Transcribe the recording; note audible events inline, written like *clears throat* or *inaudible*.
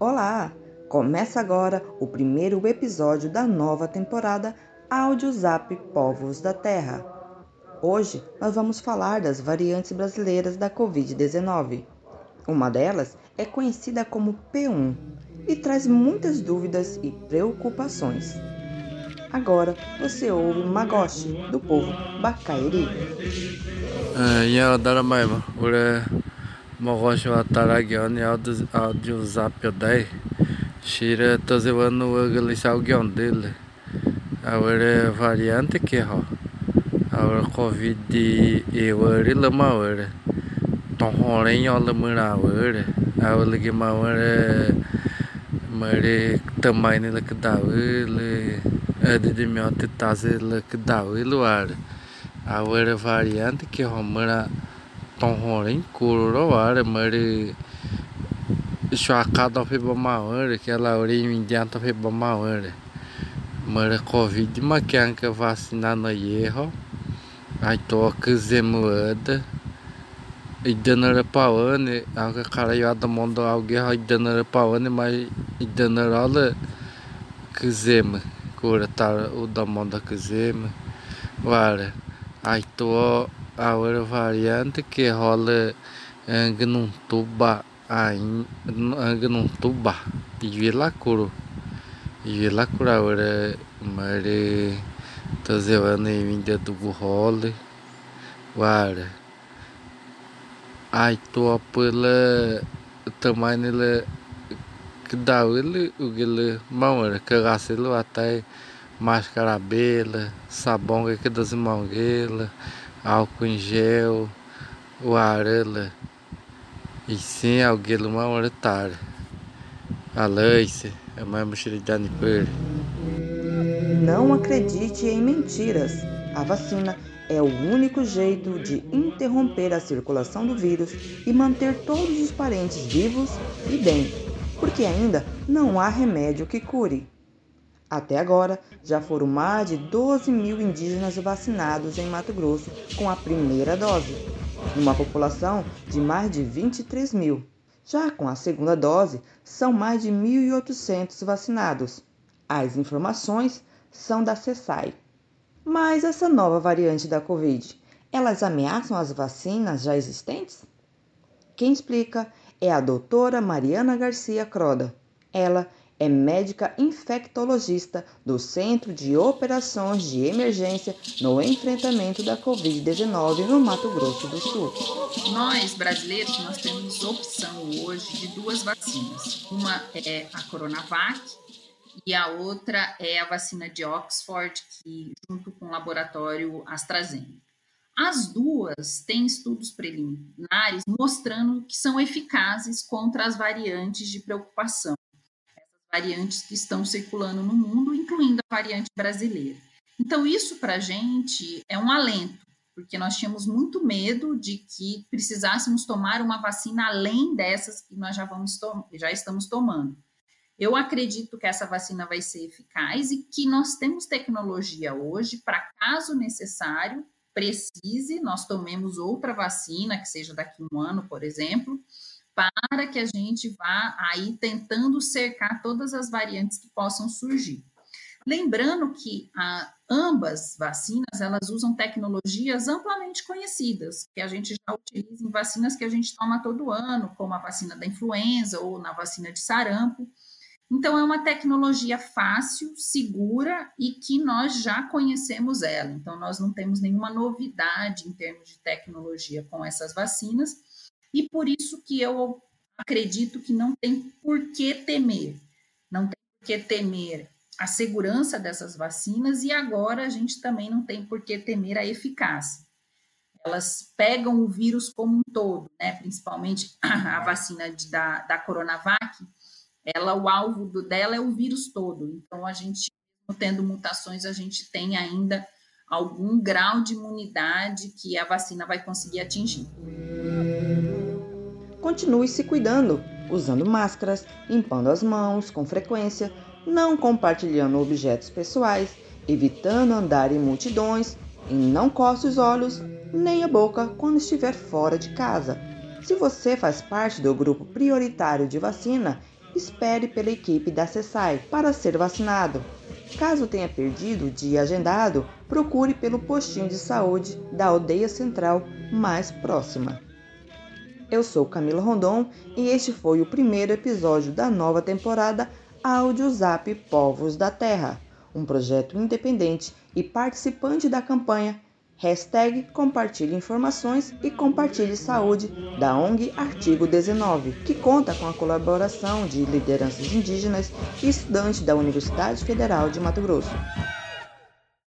Olá! Começa agora o primeiro episódio da nova temporada Áudio Zap Povos da Terra. Hoje nós vamos falar das variantes brasileiras da Covid-19. Uma delas é conhecida como P1 e traz muitas dúvidas e preocupações. Agora você ouve Magoshi, do povo 야 다라마이마 우리 morrocho ataragion e áudio zap dai shira to zevando o galisal gion dele agora variante que ho agora covid e o lama ore ton hore yo lama ore agora que ma ore mare também ele que dá ele é de mim até tazer ele dá ele ore Agora variante que phải bom mau rồi cái là đi mình gian phải bom mau rồi mà là covid mà cái cái vacina nó ye ho ai to que zemuada e dando pau né a cara eu ando mundo alguém ai dando pau né mas e dando rola que zema cura tá o da mundo que zema vale ai to a variante que rola que não tuba ain ganun tuba yela kuro yela kura ora mare tazevane vinda do burrole wara ai to pela tamanho ele que dá ele o que ele mão era que raça ele até máscara bela sabão que das mãos álcool em gel o arela e sim alguém uma hora tarde. A é uma mochilidade por Não acredite em mentiras. A vacina é o único jeito de interromper a circulação do vírus e manter todos os parentes vivos e bem, porque ainda não há remédio que cure. Até agora, já foram mais de 12 mil indígenas vacinados em Mato Grosso com a primeira dose numa população de mais de 23 mil. Já com a segunda dose, são mais de 1.800 vacinados. As informações são da CESAI. Mas essa nova variante da Covid, elas ameaçam as vacinas já existentes? Quem explica é a doutora Mariana Garcia Croda. Ela é médica infectologista do Centro de Operações de Emergência no enfrentamento da Covid-19 no Mato Grosso do Sul. Nós, brasileiros, nós temos opção hoje de duas vacinas. Uma é a Coronavac e a outra é a vacina de Oxford, que junto com o laboratório AstraZeneca. As duas têm estudos preliminares mostrando que são eficazes contra as variantes de preocupação variantes que estão circulando no mundo, incluindo a variante brasileira. Então, isso para a gente é um alento, porque nós tínhamos muito medo de que precisássemos tomar uma vacina além dessas que nós já, vamos já estamos tomando. Eu acredito que essa vacina vai ser eficaz e que nós temos tecnologia hoje para, caso necessário, precise, nós tomemos outra vacina, que seja daqui a um ano, por exemplo, para que a gente vá aí tentando cercar todas as variantes que possam surgir. Lembrando que a, ambas vacinas elas usam tecnologias amplamente conhecidas, que a gente já utiliza em vacinas que a gente toma todo ano, como a vacina da influenza ou na vacina de sarampo. Então, é uma tecnologia fácil, segura e que nós já conhecemos ela. Então, nós não temos nenhuma novidade em termos de tecnologia com essas vacinas e por isso que eu acredito que não tem por que temer, não tem por que temer a segurança dessas vacinas e agora a gente também não tem por que temer a eficácia. Elas pegam o vírus como um todo, né? principalmente *clears throat* a vacina de, da, da Coronavac, ela, o alvo do, dela é o vírus todo. Então, a gente, tendo mutações, a gente tem ainda algum grau de imunidade que a vacina vai conseguir atingir continue se cuidando, usando máscaras, limpando as mãos com frequência, não compartilhando objetos pessoais, evitando andar em multidões e não coce os olhos nem a boca quando estiver fora de casa. Se você faz parte do grupo prioritário de vacina, espere pela equipe da CESAI para ser vacinado. Caso tenha perdido o dia agendado, procure pelo postinho de saúde da aldeia central mais próxima. Eu sou Camila Rondon e este foi o primeiro episódio da nova temporada Áudio Zap Povos da Terra, um projeto independente e participante da campanha Hashtag Compartilhe Informações e Compartilhe Saúde da ONG Artigo 19, que conta com a colaboração de lideranças indígenas e estudantes da Universidade Federal de Mato Grosso.